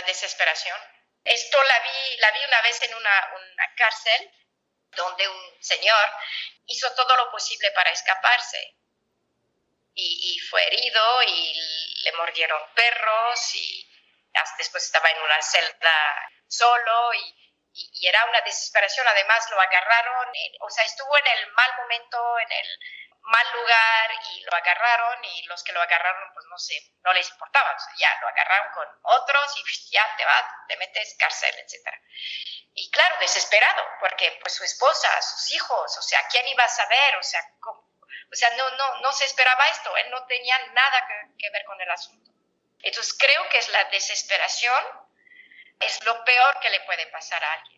la desesperación. Esto la vi, la vi una vez en una, una cárcel donde un señor hizo todo lo posible para escaparse y, fue herido y le mordieron perros y después estaba en una celda solo y, era una desesperación. Además lo agarraron, o sea, estuvo en el mal momento, en el mal lugar y lo agarraron y los que lo agarraron pues no sé, no les importaba, ya lo agarraron con otros y ya te vas, te metes cárcel, etcétera. Y claro, desesperado, porque pues su esposa, sus hijos, o sea, ¿quién iba a saber? O sea, o sea no, no, no se esperaba esto, él no tenía nada que ver con el asunto. Entonces creo que es la desesperación, es lo peor que le puede pasar a alguien.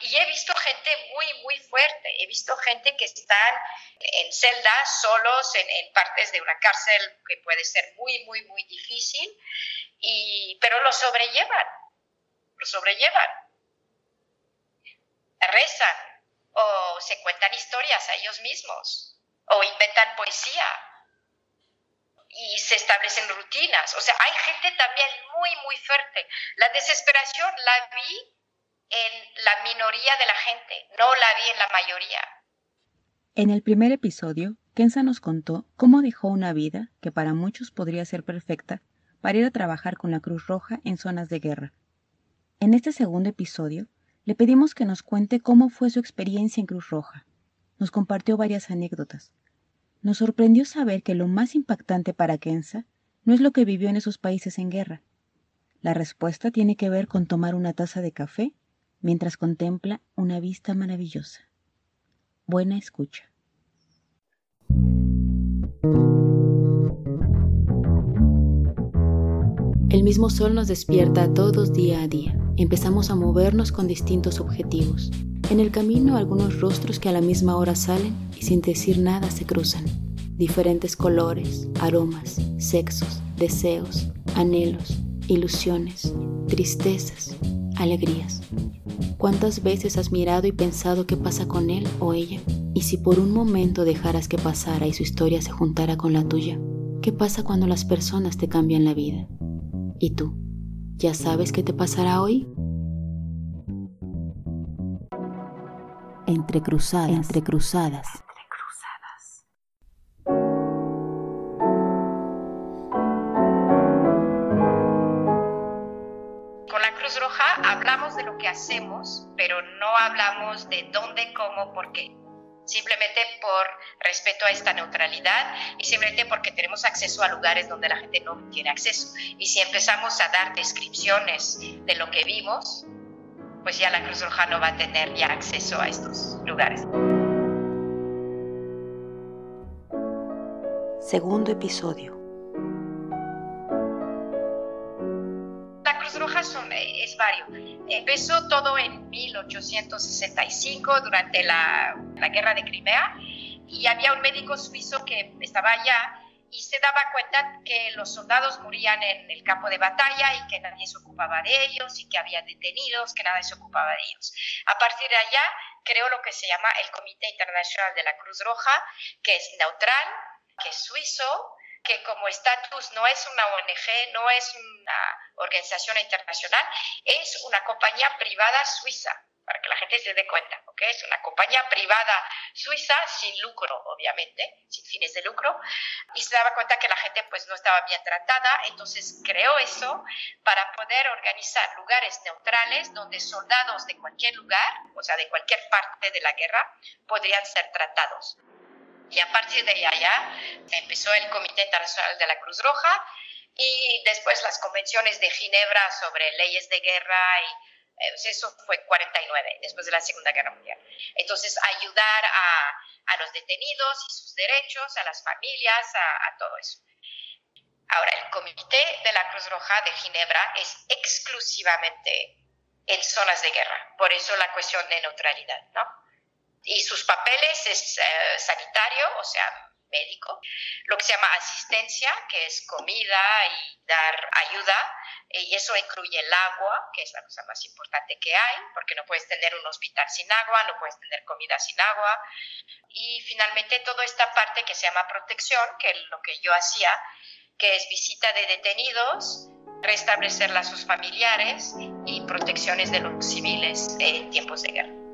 Y he visto gente muy, muy fuerte. He visto gente que están en celdas, solos, en, partes de una cárcel que puede ser muy, muy, muy difícil, y, pero lo sobrellevan. Lo sobrellevan. Rezan o se cuentan historias a ellos mismos o inventan poesía y se establecen rutinas. O sea, hay gente también muy, muy fuerte. La desesperación la vi en la minoría de la gente, no la vi en la mayoría. En el primer episodio, Kenza nos contó cómo dejó una vida que para muchos podría ser perfecta para ir a trabajar con la Cruz Roja en zonas de guerra. En este segundo episodio, le pedimos que nos cuente cómo fue su experiencia en Cruz Roja. Nos compartió varias anécdotas. Nos sorprendió saber que lo más impactante para Kenza no es lo que vivió en esos países en guerra. La respuesta tiene que ver con tomar una taza de café mientras contempla una vista maravillosa. Buena escucha. El mismo sol nos despierta todos día a día. Empezamos a movernos con distintos objetivos. En el camino algunos rostros que a la misma hora salen y sin decir nada se cruzan. Diferentes colores, aromas, sexos, deseos, anhelos, ilusiones, tristezas, alegrías. ¿Cuántas veces has mirado y pensado qué pasa con él o ella? Y si por un momento dejaras que pasara y su historia se juntara con la tuya, ¿qué pasa cuando las personas te cambian la vida? ¿Y tú? ¿Ya sabes qué te pasará hoy? Entre cruzadas, entre cruzadas. Pero no hablamos de dónde, cómo, por qué. Simplemente por respeto a esta neutralidad y simplemente porque tenemos acceso a lugares donde la gente no tiene acceso. Y si empezamos a dar descripciones de lo que vimos, pues ya la Cruz Roja no va a tener ya acceso a estos lugares. Segundo episodio. La Cruz Roja son, es varios Empezó todo en 1865 durante la, la guerra de Crimea y había un médico suizo que estaba allá y se daba cuenta que los soldados morían en el campo de batalla y que nadie se ocupaba de ellos y que había detenidos, que nadie se ocupaba de ellos. A partir de allá creó lo que se llama el Comité Internacional de la Cruz Roja, que es neutral, que es suizo, que como estatus no es una ONG, no es una organización internacional, es una compañía privada suiza, para que la gente se dé cuenta, ¿ok? Es una compañía privada suiza sin lucro, obviamente, sin fines de lucro, y se daba cuenta que la gente pues no estaba bien tratada, entonces creó eso para poder organizar lugares neutrales donde soldados de cualquier lugar, o sea, de cualquier parte de la guerra, podrían ser tratados. Y a partir de allá empezó el Comité Internacional de la Cruz Roja y después las convenciones de Ginebra sobre leyes de guerra y eh, eso fue 49, después de la Segunda Guerra Mundial. Entonces, ayudar a, a los detenidos y sus derechos, a las familias, a, a, todo eso. Ahora, el Comité de la Cruz Roja de Ginebra es exclusivamente en zonas de guerra, por eso la cuestión de neutralidad, ¿no? Y sus papeles es eh, sanitario, o sea, médico, lo que se llama asistencia, que es comida y dar ayuda, y eso incluye el agua, que es la cosa más importante que hay, porque no puedes tener un hospital sin agua, no puedes tener comida sin agua, y finalmente toda esta parte que se llama protección, que es lo que yo hacía, que es visita de detenidos, restablecer lazos familiares y protecciones de los civiles en tiempos de guerra.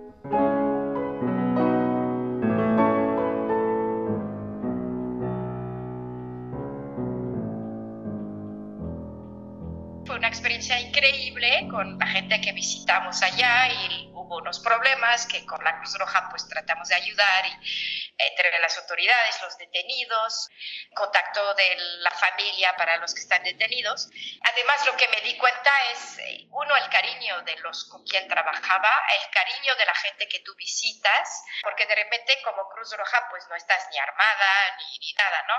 Increíble con la gente que visitamos allá y hubo unos problemas que con la Cruz Roja pues tratamos de ayudar y entre las autoridades, los detenidos, contacto de la familia para los que están detenidos. Además, lo que me di cuenta es, eh, uno, el cariño de los con quien trabajaba, el cariño de la gente que tú visitas, porque de repente como Cruz Roja pues no estás ni armada ni, ni nada, ¿no?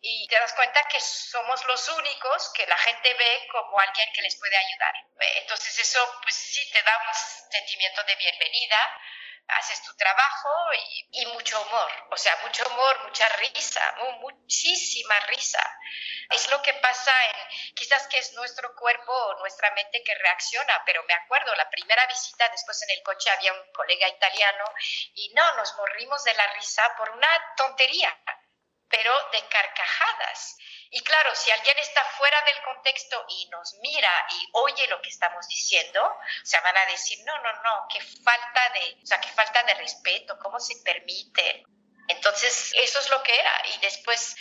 Y te das cuenta que somos los únicos que la gente ve como alguien que les puede ayudar. Entonces eso pues sí te da un sentimiento de bienvenida haces tu trabajo y, mucho humor, o sea, mucho humor, mucha risa, muchísima risa. Es lo que pasa en, quizás que es nuestro cuerpo o nuestra mente que reacciona, pero me acuerdo, la primera visita, después en el coche había un colega italiano y no, nos morrimos de la risa por una tontería, pero de carcajadas. Y claro, si alguien está fuera del contexto y nos mira y oye lo que estamos diciendo, o sea, van a decir, no, no, no, qué falta de, o sea, qué falta de respeto, cómo se permite. Entonces, eso es lo que era. Y después,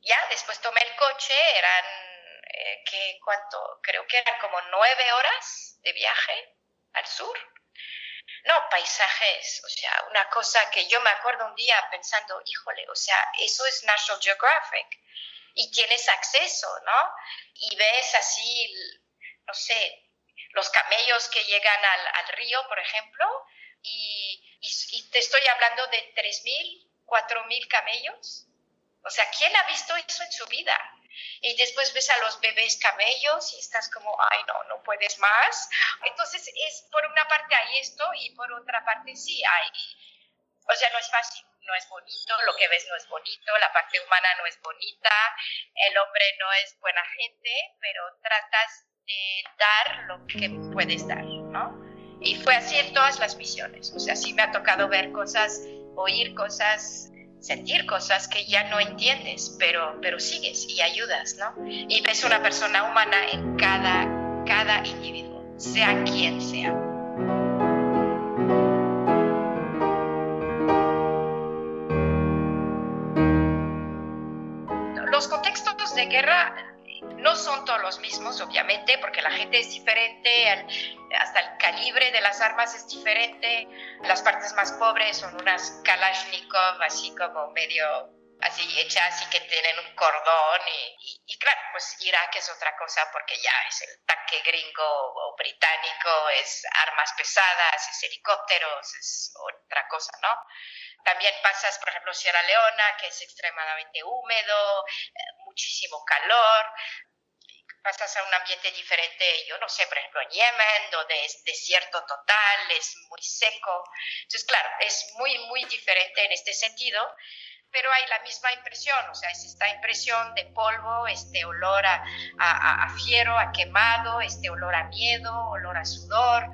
ya, después tomé el coche, eran, eh, ¿qué, ¿cuánto? Creo que eran como nueve horas de viaje al sur. No, paisajes, o sea, una cosa que yo me acuerdo un día pensando, híjole, o sea, eso es National Geographic y tienes acceso, ¿no? Y ves así, no sé, los camellos que llegan al, río, por ejemplo, y, te estoy hablando de 3.000, 4.000 camellos. O sea, ¿quién ha visto eso en su vida? Y después ves a los bebés camellos y estás como, ay, no, no puedes más. Entonces, es por una parte hay esto y por otra parte sí hay. O sea, no es fácil no es bonito, lo que ves no es bonito, la parte humana no es bonita, el hombre no es buena gente, pero tratas de dar lo que puedes dar, ¿no? Y fue así en todas las misiones, o sea, sí me ha tocado ver cosas, oír cosas, sentir cosas que ya no entiendes, pero, pero sigues y ayudas, ¿no? Y ves una persona humana en cada, cada individuo, sea quien sea. Guerra no son todos los mismos, obviamente, porque la gente es diferente, hasta el calibre de las armas es diferente. Las partes más pobres son unas Kalashnikov, así como medio así hechas y que tienen un cordón y, claro, pues Irak es otra cosa porque ya es el tanque gringo o británico, es armas pesadas, es helicópteros, es otra cosa, ¿no? También pasas, por ejemplo, Sierra Leona, que es extremadamente húmedo, muchísimo calor. Pasas a un ambiente diferente, yo no sé, por ejemplo, en Yemen, donde es desierto total, es muy seco. Entonces, claro, es muy, muy diferente en este sentido pero hay la misma impresión, o sea, es esta impresión de polvo, este olor a, a, fiero, a quemado, este olor a miedo, olor a sudor,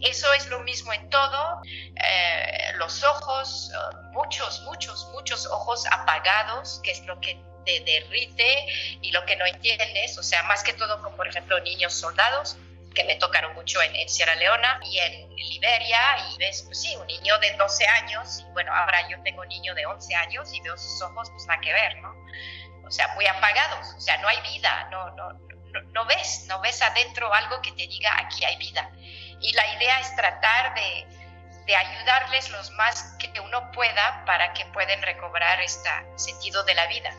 eso es lo mismo en todo. Eh, los ojos, eh, muchos, muchos, muchos ojos apagados, que es lo que te derrite y lo que no entiendes. O sea, más que todo como por ejemplo niños soldados que me tocaron mucho en, Sierra Leona y en Liberia y ves, pues sí, un niño de 12 años, y bueno, ahora yo tengo un niño de 11 años y veo sus ojos, pues nada que ver, ¿no? O sea, muy apagados, o sea, no hay vida, no, no, no, no ves, no ves adentro algo que te diga aquí hay vida y la idea es tratar de, de ayudarles los más que uno pueda para que puedan recobrar este sentido de la vida.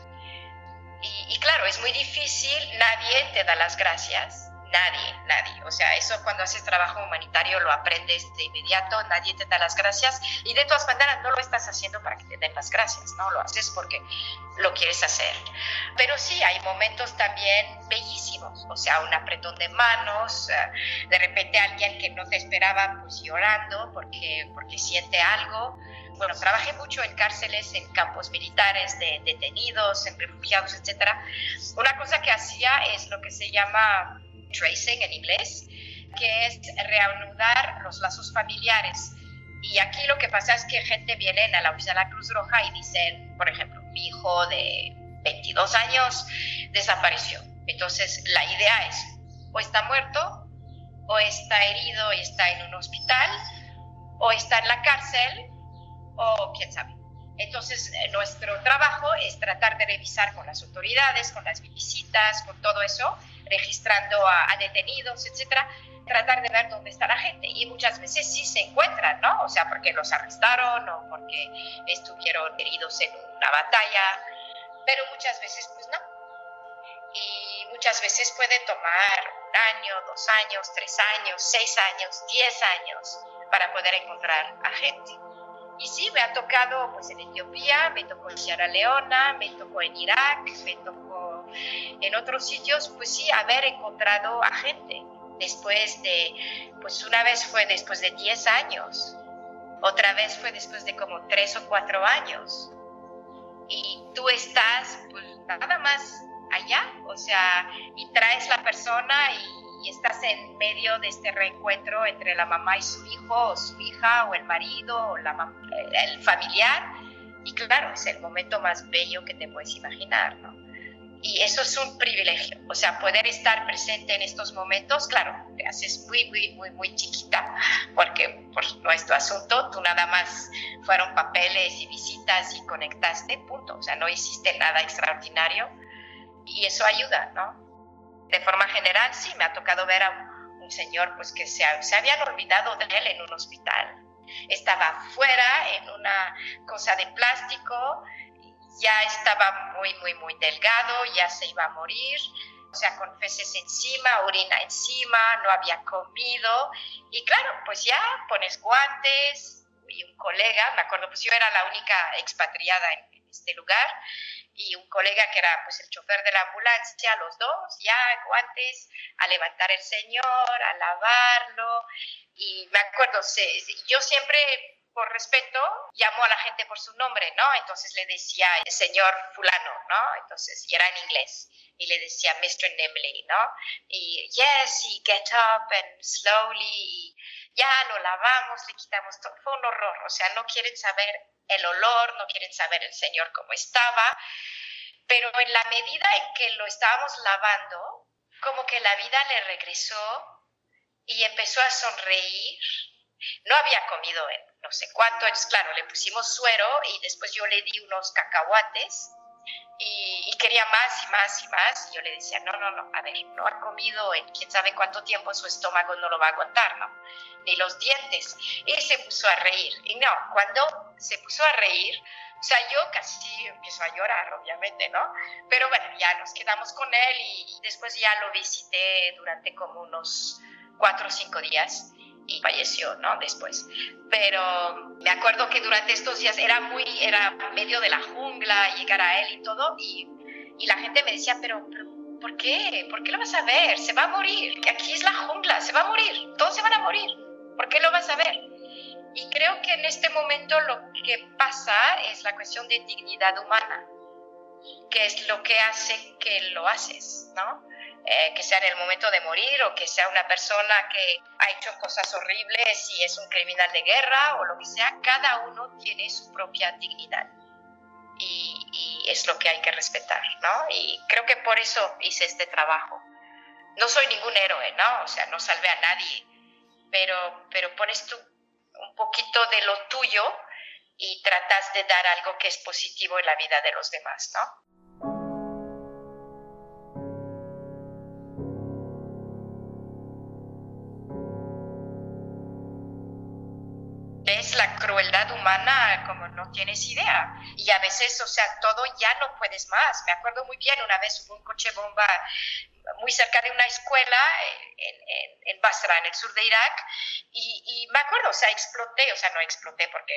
Y, claro, es muy difícil, nadie te da las gracias, Nadie, nadie. O sea, eso cuando haces trabajo humanitario lo aprendes de inmediato, nadie te da las gracias y de todas maneras no lo estás haciendo para que te den las gracias, ¿no? Lo haces porque lo quieres hacer. Pero sí, hay momentos también bellísimos, o sea, un apretón de manos, eh, de repente alguien que no te esperaba pues llorando porque, porque siente algo. Bueno, trabajé mucho en cárceles, en campos militares de detenidos, en refugiados, etcétera. Una cosa que hacía es lo que se llama tracing en inglés, que es reanudar los lazos familiares. Y aquí lo que pasa es que gente viene a la oficina de la Cruz Roja y dicen, por ejemplo, mi hijo de 22 años desapareció. Entonces, la idea es o está muerto, o está herido y está en un hospital, o está en la cárcel, o quién sabe. Entonces, eh, nuestro trabajo es tratar de revisar con las autoridades, con las visitas, con todo eso, registrando a, detenidos, etcétera, tratar de ver dónde está la gente. Y muchas veces sí se encuentran, ¿no? O sea, porque los arrestaron o porque estuvieron heridos en una batalla, pero muchas veces pues no. Y muchas veces puede tomar un año, dos años, tres años, seis años, diez años para poder encontrar a gente. Y sí, me ha tocado pues en Etiopía, me tocó en Sierra Leona, me tocó en Irak, me tocó en otros sitios, pues sí, haber encontrado a gente. Después de, pues una vez fue después de 10 años, otra vez fue después de como 3 o 4 años. Y tú estás pues nada más allá, o sea, y traes la persona y y estás en medio de este reencuentro entre la mamá y su hijo, o su hija, o el marido, o el familiar. Y claro, es el momento más bello que te puedes imaginar, ¿no? Y eso es un privilegio, o sea, poder estar presente en estos momentos, claro, te haces muy, muy, muy, muy chiquita, porque por nuestro asunto tú nada más fueron papeles y visitas y conectaste, punto, o sea, no hiciste nada extraordinario y eso ayuda, ¿no? De forma general, sí, me ha tocado ver a un, señor pues que se, se habían olvidado de él en un hospital. Estaba fuera en una cosa de plástico, ya estaba muy, muy, muy delgado, ya se iba a morir, o sea, con feces encima, orina encima, no había comido. Y claro, pues ya pones guantes y un colega, me acuerdo, pues yo era la única expatriada en este lugar, y un colega que era pues el chofer de la ambulancia, los dos, ya guantes, a levantar el señor, a lavarlo. Y me acuerdo, yo siempre por respeto, llamo a la gente por su nombre, ¿no? Entonces le decía, señor fulano, ¿no? Entonces, y era en inglés, y le decía, Mr. Nimley, ¿no? Y, yes, y get up and slowly, y ya lo lavamos, le quitamos todo, fue un horror, o sea, no quieren saber el olor, no quieren saber el Señor cómo estaba, pero en la medida en que lo estábamos lavando, como que la vida le regresó y empezó a sonreír. No había comido en no sé cuánto, es claro, le pusimos suero y después yo le di unos cacahuates y, quería más y más y más. Y yo le decía, no, no, no, a ver, no ha comido en quién sabe cuánto tiempo, su estómago no lo va a aguantar, ¿no? Ni los dientes. Y se puso a reír. Y no, cuando se puso a reír, o sea, yo casi empiezo a llorar, obviamente, ¿no? Pero bueno, ya nos quedamos con él y, después ya lo visité durante como unos cuatro o cinco días y falleció, ¿no? Después. Pero me acuerdo que durante estos días era muy, era medio de la jungla, llegar a él y todo, y, y la gente me decía, pero, pero, ¿por qué? ¿Por qué lo vas a ver? Se va a morir, aquí es la jungla, se va a morir, todos se van a morir, ¿por qué lo vas a ver? Y creo que en este momento lo que pasa es la cuestión de dignidad humana, que es lo que hace que lo haces, ¿no? Eh, que sea en el momento de morir o que sea una persona que ha hecho cosas horribles y es un criminal de guerra o lo que sea, cada uno tiene su propia dignidad. Y, es lo que hay que respetar, ¿no? Y creo que por eso hice este trabajo. No soy ningún héroe, ¿no? O sea, no salvé a nadie, pero, pero pones tú un poquito de lo tuyo y tratas de dar algo que es positivo en la vida de los demás, ¿no? La crueldad humana como no tienes idea. Y a veces, o sea, todo ya no puedes más. Me acuerdo muy bien, una vez hubo un coche bomba muy cerca de una escuela en, en, Basra, en el sur de Irak, y, me acuerdo, o sea, exploté, o sea, no exploté porque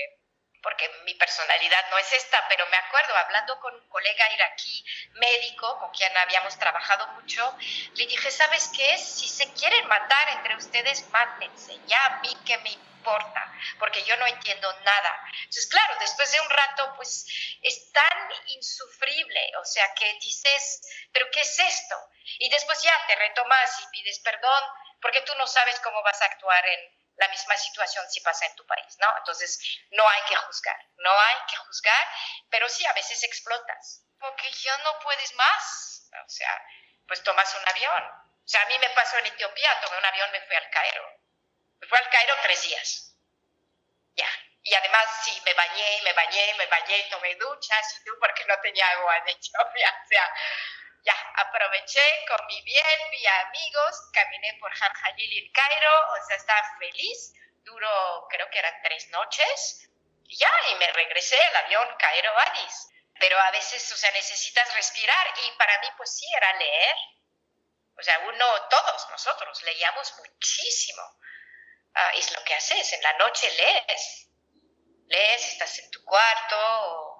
porque mi personalidad no es esta, pero me acuerdo hablando con un colega iraquí médico con quien habíamos trabajado mucho, le dije, ¿sabes qué? Si se quieren matar entre ustedes, mátense, ya mí que me importa, porque yo no entiendo nada. Entonces, claro, después de un rato, pues es tan insufrible, o sea, que dices, ¿pero qué es esto? Y después ya te retomas y pides perdón, porque tú no sabes cómo vas a actuar en la misma situación si pasa en tu país, ¿no? Entonces, no hay que juzgar, no hay que juzgar, pero sí, a veces explotas, porque ya no puedes más, o sea, pues tomas un avión O sea, a mí me pasó en Etiopía, tomé un avión, me fui al Cairo. Fui al Cairo tres días. Ya. Y además, sí, me bañé, me bañé, me bañé, tomé duchas y tú porque no tenía agua en Etiopía. O sea, ya, aproveché, comí bien, vi a amigos, caminé por Han y el Cairo, o sea, estaba feliz. Duró, creo que eran tres noches. Y ya, y me regresé al avión Cairo-Addis. Pero a veces, o sea, necesitas respirar y para mí, pues sí, era leer. O sea, uno, todos nosotros leíamos muchísimo. Ah, es lo que haces, en la noche lees. Lees, estás en tu cuarto,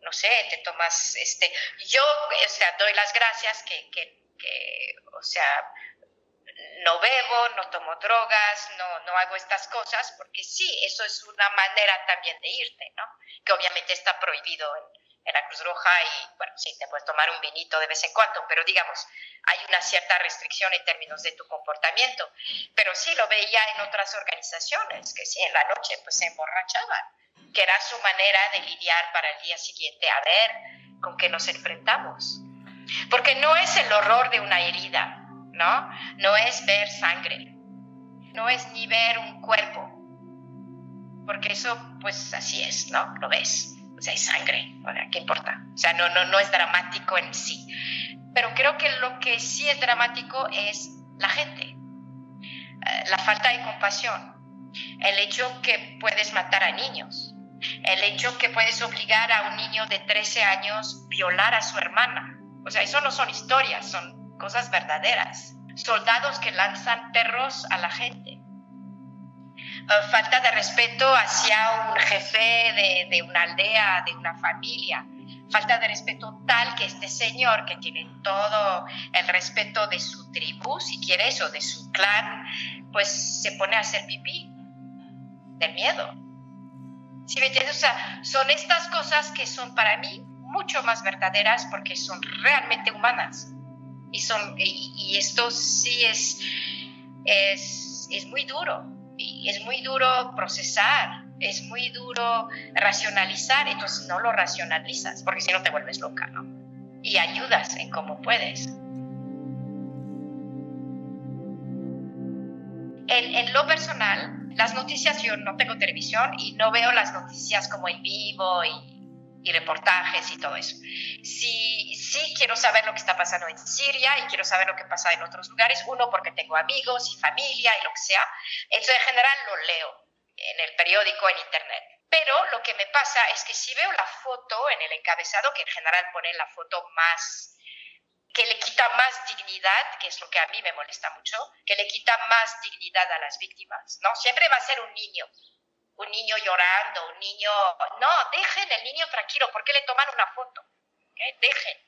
no sé, te tomas, este, yo, o sea, doy las gracias que, que, que o sea, no bebo, no tomo drogas, no, no hago estas cosas, porque sí, eso es una manera también de irte, ¿no? Que obviamente está prohibido en, la Cruz Roja y, bueno, sí, te puedes tomar un vinito de vez en cuando, pero digamos, hay una cierta restricción en términos de tu comportamiento. Pero sí lo veía en otras organizaciones, que sí, en la noche pues se emborrachaban que era su manera de lidiar para el día siguiente, a ver con qué nos enfrentamos. Porque no es el horror de una herida, ¿no? No es ver sangre, no es ni ver un cuerpo, porque eso pues así es, ¿no? Lo ves, o sea, hay sangre, ¿qué importa? O sea, no, no, no es dramático en sí. Pero creo que lo que sí es dramático es la gente, eh, la falta de compasión, el hecho que puedes matar a niños, el hecho que puedes obligar a un niño de 13 años violar a su hermana. O sea, eso no son historias, son cosas verdaderas. Soldados que lanzan perros a la gente. Eh, falta de respeto hacia un jefe de, una aldea, de una familia. Falta de respeto tal que este señor, que tiene todo el respeto de su tribu, si quiere eso, de su clan, pues se pone a hacer pipí del miedo ¿Sí me entiendes? O sea, son estas cosas que son para mí mucho más verdaderas porque son realmente humanas. Y, son, y, esto sí es, es, es muy duro. Y es muy duro procesar, es muy duro racionalizar, entonces no lo racionalizas, porque si no te vuelves loca, ¿no? Y ayudas en cómo puedes. En, en lo personal, las noticias, yo no tengo televisión y no veo las noticias como en vivo y, reportajes y todo eso. Sí, sí quiero saber lo que está pasando en Siria y quiero saber lo que pasa en otros lugares, uno porque tengo amigos y familia y lo que sea. Eso en general lo leo en el periódico, en internet. Pero lo que me pasa es que si veo la foto en el encabezado, que en general pone la foto más que le quita más dignidad, que es lo que a mí me molesta mucho, que le quita más dignidad a las víctimas, ¿no? Siempre va a ser un niño, un niño llorando, un niño... No, dejen el niño tranquilo, ¿por qué le toman una foto? ¿Eh? Dejen,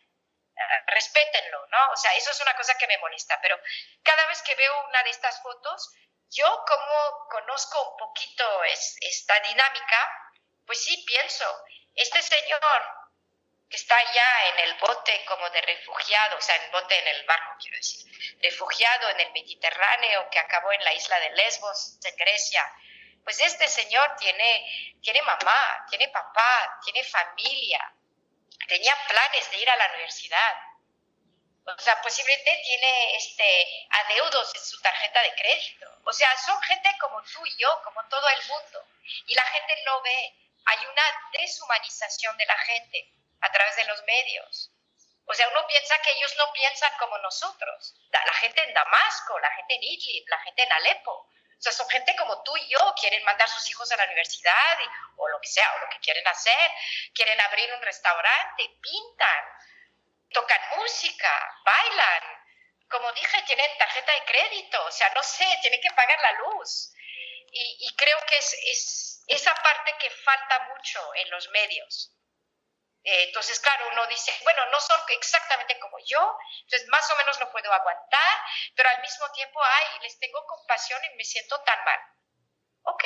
respétenlo, ¿no? O sea, eso es una cosa que me molesta, pero cada vez que veo una de estas fotos, yo como conozco un poquito esta dinámica, pues sí pienso, este señor que está ya en el bote como de refugiado, o sea, en bote en el barco, quiero decir, refugiado en el Mediterráneo, que acabó en la isla de Lesbos, en Grecia, pues este señor tiene, tiene mamá, tiene papá, tiene familia, tenía planes de ir a la universidad. O sea, posiblemente tiene este, adeudos en su tarjeta de crédito. O sea, son gente como tú y yo, como todo el mundo. Y la gente no ve. Hay una deshumanización de la gente a través de los medios. O sea, uno piensa que ellos no piensan como nosotros. La, gente en Damasco, la gente en Idlib, la gente en Alepo. O sea, son gente como tú y yo, quieren mandar a sus hijos a la universidad o lo que sea, o lo que quieren hacer. Quieren abrir un restaurante, pintan, tocan música, bailan. Como dije, tienen tarjeta de crédito, o sea, no sé, tienen que pagar la luz. Y, creo que es, es esa parte que falta mucho en los medios eh, entonces, claro, uno dice, bueno, no son exactamente como yo, entonces más o menos lo puedo aguantar, pero al mismo tiempo, ay, les tengo compasión y me siento tan mal. Ok.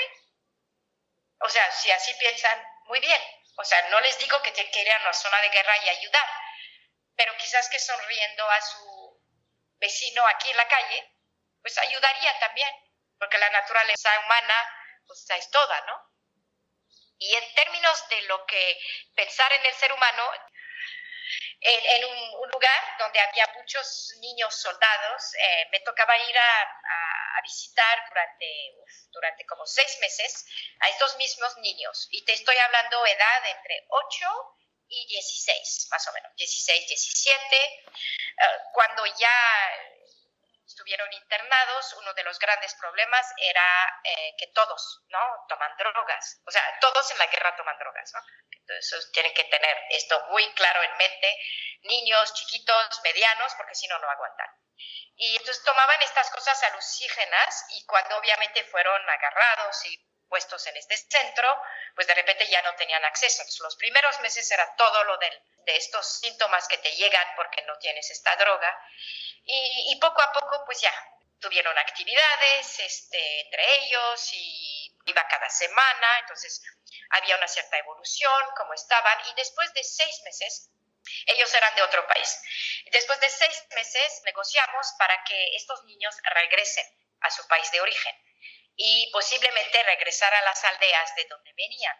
O sea, si así piensan, muy bien. O sea, no les digo que ir a una zona de guerra y ayudar, pero quizás que sonriendo a su vecino aquí en la calle, pues ayudaría también, porque la naturaleza humana, pues es toda, ¿no? Y en términos de lo que pensar en el ser humano, en, un, lugar donde había muchos niños soldados. Eh, me tocaba ir a, visitar durante, durante como seis meses a estos mismos niños. Y te estoy hablando edad entre 8 y 16, más o menos, 16, 17. Eh, cuando ya estuvieron internados, uno de los grandes problemas era eh, que todos, ¿no? Toman drogas. O sea, todos en la guerra toman drogas, ¿no? Entonces tienen que tener esto muy claro en mente, niños, chiquitos, medianos, porque si no, no aguantan. Y entonces tomaban estas cosas alucígenas y cuando obviamente fueron agarrados y puestos en este centro, pues de repente ya no tenían acceso. Los primeros meses era todo lo de, de estos síntomas que te llegan porque no tienes esta droga. Y, y poco a poco pues ya tuvieron actividades este, entre ellos y iba cada semana, entonces había una cierta evolución, como estaban, y después de seis meses, ellos eran de otro país. Después de seis meses negociamos para que estos niños regresen a su país de origen y posiblemente regresar a las aldeas de donde venían.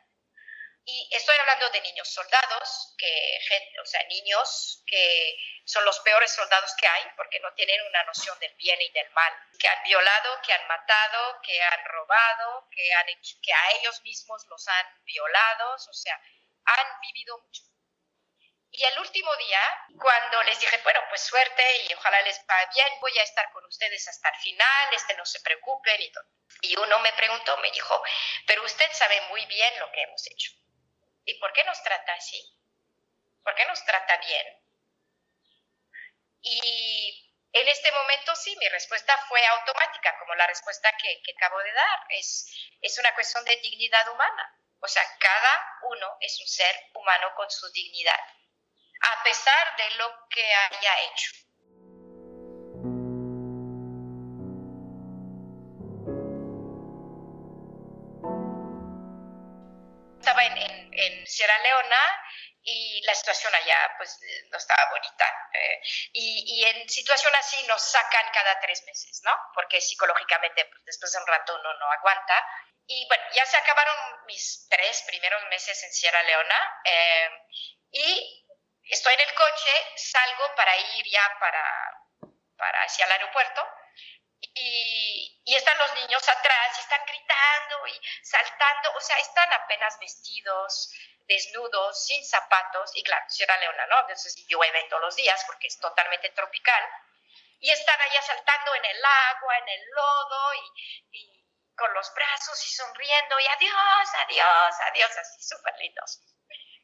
Y estoy hablando de niños soldados, que, o sea, niños que son los peores soldados que hay porque no tienen una noción del bien y del mal, que han violado, que han matado, que han robado, que, han que a ellos mismos los han violado, o sea, han vivido mucho. Y el último día, cuando les dije, bueno, pues suerte y ojalá les vaya bien, voy a estar con ustedes hasta el final, este no se preocupen y todo. Y uno me preguntó, me dijo, pero usted sabe muy bien lo que hemos hecho. ¿Y por qué nos trata así? ¿Por qué nos trata bien? Y en este momento sí, mi respuesta fue automática, como la respuesta que, que acabo de dar. Es, es una cuestión de dignidad humana. O sea, cada uno es un ser humano con su dignidad, a pesar de lo que haya hecho. Estaba en, Sierra Leona y la situación allá pues no estaba bonita. Eh, y, y, en situación así nos sacan cada tres meses, ¿no? Porque psicológicamente pues, después de un rato uno no aguanta. Y bueno, ya se acabaron mis tres primeros meses en Sierra Leona eh, y estoy en el coche, salgo para ir ya para, para hacia el aeropuerto y, y, están los niños atrás y están gritando y saltando, o sea, están apenas vestidos, desnudos, sin zapatos, y claro, Sierra Leona, ¿no? Entonces llueve todos los días porque es totalmente tropical, y están allá saltando en el agua, en el lodo, y, con los brazos y sonriendo, y adiós, adiós, adiós, así súper lindos.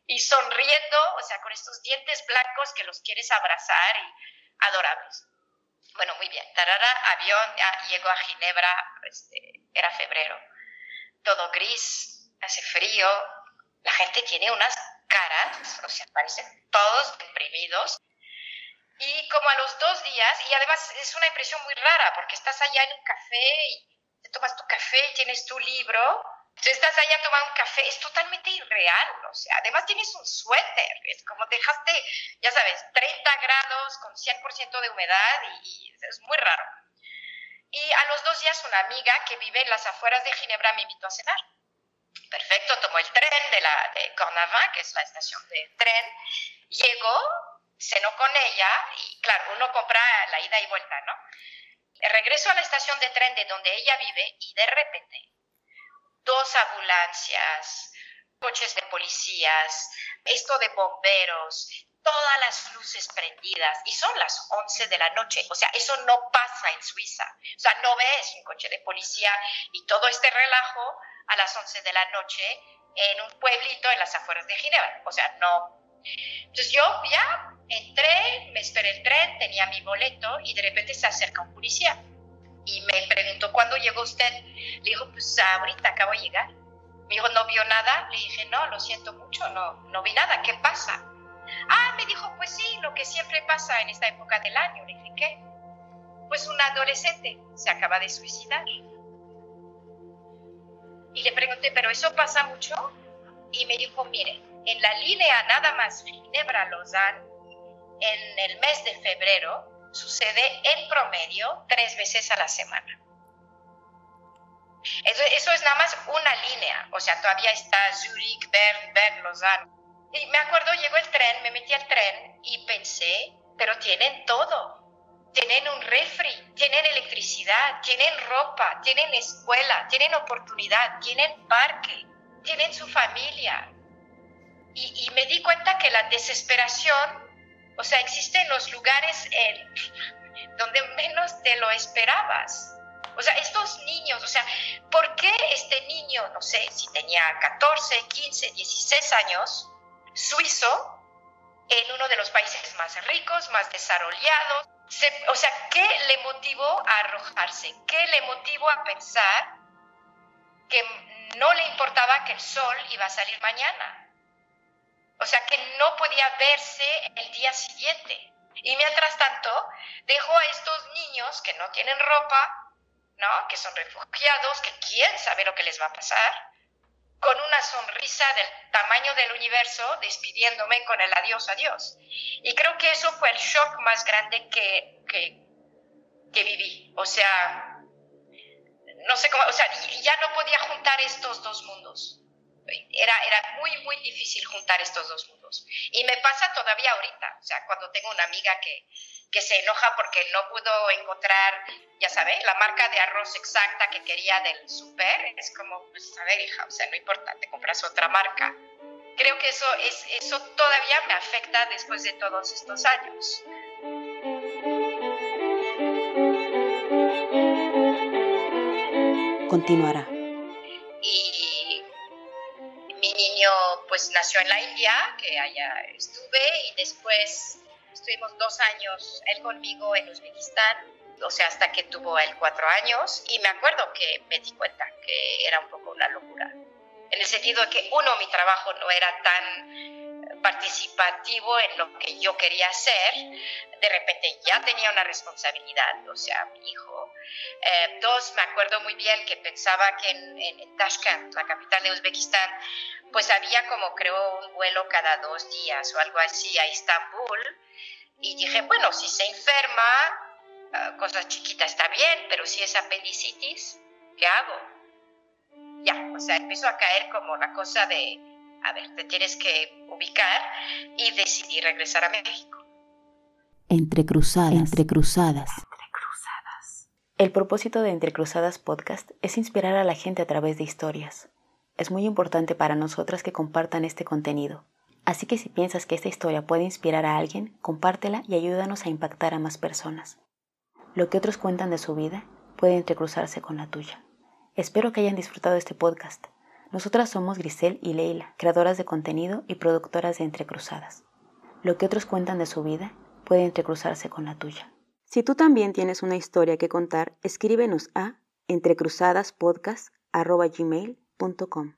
Y sonriendo, o sea, con estos dientes blancos que los quieres abrazar y adorables. Bueno, muy bien. Tarara, avión, ya llegó a Ginebra, este, era febrero. Todo gris, hace frío, la gente tiene unas caras, o sea, parecen todos deprimidos. Y como a los dos días, y además es una impresión muy rara, porque estás allá en un café y te tomas tu café y tienes tu libro, entonces estás allá tomando un café, es totalmente irreal, o sea, además tienes un suéter, es como dejaste, ya sabes, 30 grados con 100% de humedad y, y es muy raro. Y a los dos días una amiga que vive en las afueras de Ginebra me invitó a cenar. Perfecto, tomó el tren de, la, de Cornavin, que es la estación de tren, llegó, cenó con ella y claro, uno compra la ida y vuelta, ¿no? Regreso a la estación de tren de donde ella vive y de repente dos ambulancias, coches de policías, esto de bomberos, todas las luces prendidas y son las 11 de la noche. O sea, eso no pasa en Suiza. O sea, no ves un coche de policía y todo este relajo a las 11 de la noche en un pueblito en las afueras de Ginebra. O sea, no. Entonces yo ya entré, me esperé el tren, tenía mi boleto y de repente se acerca un policía y me preguntó, ¿cuándo llegó usted? Le dijo, pues ahorita acabo de llegar. Me dijo, ¿no vio nada? Le dije, no, lo siento mucho, no, no vi nada, ¿qué pasa? Ah, me dijo, pues sí, lo que siempre pasa en esta época del año. Le dije, ¿qué? Pues un adolescente se acaba de suicidar. Y le pregunté, ¿pero eso pasa mucho? Y me dijo, mire, en la línea nada más Ginebra-Lausanne, en el mes de febrero, sucede en promedio tres veces a la semana. Eso, eso, es nada más una línea, o sea, todavía está Zurich, Bern, Bern, Lausanne. Y me acuerdo, llegó el tren, me metí al tren y pensé, pero tienen todo. Tienen un refri, tienen electricidad, tienen ropa, tienen escuela, tienen oportunidad, tienen parque, tienen su familia. Y, me di cuenta que la desesperación, o sea, existe en los lugares donde menos te lo esperabas. O sea, estos niños, o sea, ¿por qué este niño, no sé, si tenía 14, 15, 16 años, suizo, en uno de los países más ricos, más desarrollados. o sea, ¿qué le motivó a arrojarse? ¿Qué le motivó a pensar que no le importaba que el sol iba a salir mañana? O sea, que no podía verse el día siguiente. Y mientras tanto, dejó a estos niños que no tienen ropa, ¿no? Que son refugiados, que quién sabe lo que les va a pasar, con una sonrisa del tamaño del universo, despidiéndome con el adiós, adiós. Y creo que eso fue el shock más grande que, que, viví. O sea, no sé cómo, o sea, ya no podía juntar estos dos mundos. Era, era muy, muy difícil juntar estos dos mundos. Y me pasa todavía ahorita, o sea, cuando tengo una amiga que, que se enoja porque no pudo encontrar, ya sabes, la marca de arroz exacta que quería del súper, es como, pues a ver, hija, o sea, no importa, te compras otra marca. Creo que eso, es, eso todavía me afecta después de todos estos años. Continuará. Pues nació en la India, que allá estuve, y después Estuvimos dos años él conmigo en Uzbekistán, o sea, hasta que tuvo él cuatro años. Y me acuerdo que me di cuenta que era un poco una locura. En el sentido de que, uno, mi trabajo no era tan participativo en lo que yo quería hacer, de repente ya tenía una responsabilidad, o sea, mi hijo. Eh, dos, me acuerdo muy bien que pensaba que en, en, Tashkent, la capital de Uzbekistán, pues había como creo un vuelo cada dos días o algo así a Estambul y dije, bueno, si se enferma, uh, cosa chiquita está bien, pero si es apendicitis, ¿qué hago? Ya, o sea, empezó a caer como la cosa de, a ver, te tienes que ubicar y decidí regresar a México. Entre cruzadas, entre cruzadas. El propósito de Entre Cruzadas Podcast es inspirar a la gente a través de historias. Es muy importante para nosotras que compartan este contenido Así que si piensas que esta historia puede inspirar a alguien, compártela y ayúdanos a impactar a más personas. Lo que otros cuentan de su vida puede entrecruzarse con la tuya. Espero que hayan disfrutado este podcast. Nosotras somos Grisel y Leila, creadoras de contenido y productoras de Entrecruzadas. Lo que otros cuentan de su vida puede entrecruzarse con la tuya. Si tú también tienes una historia que contar, escríbenos a entrecruzadaspodcast.gmail.com.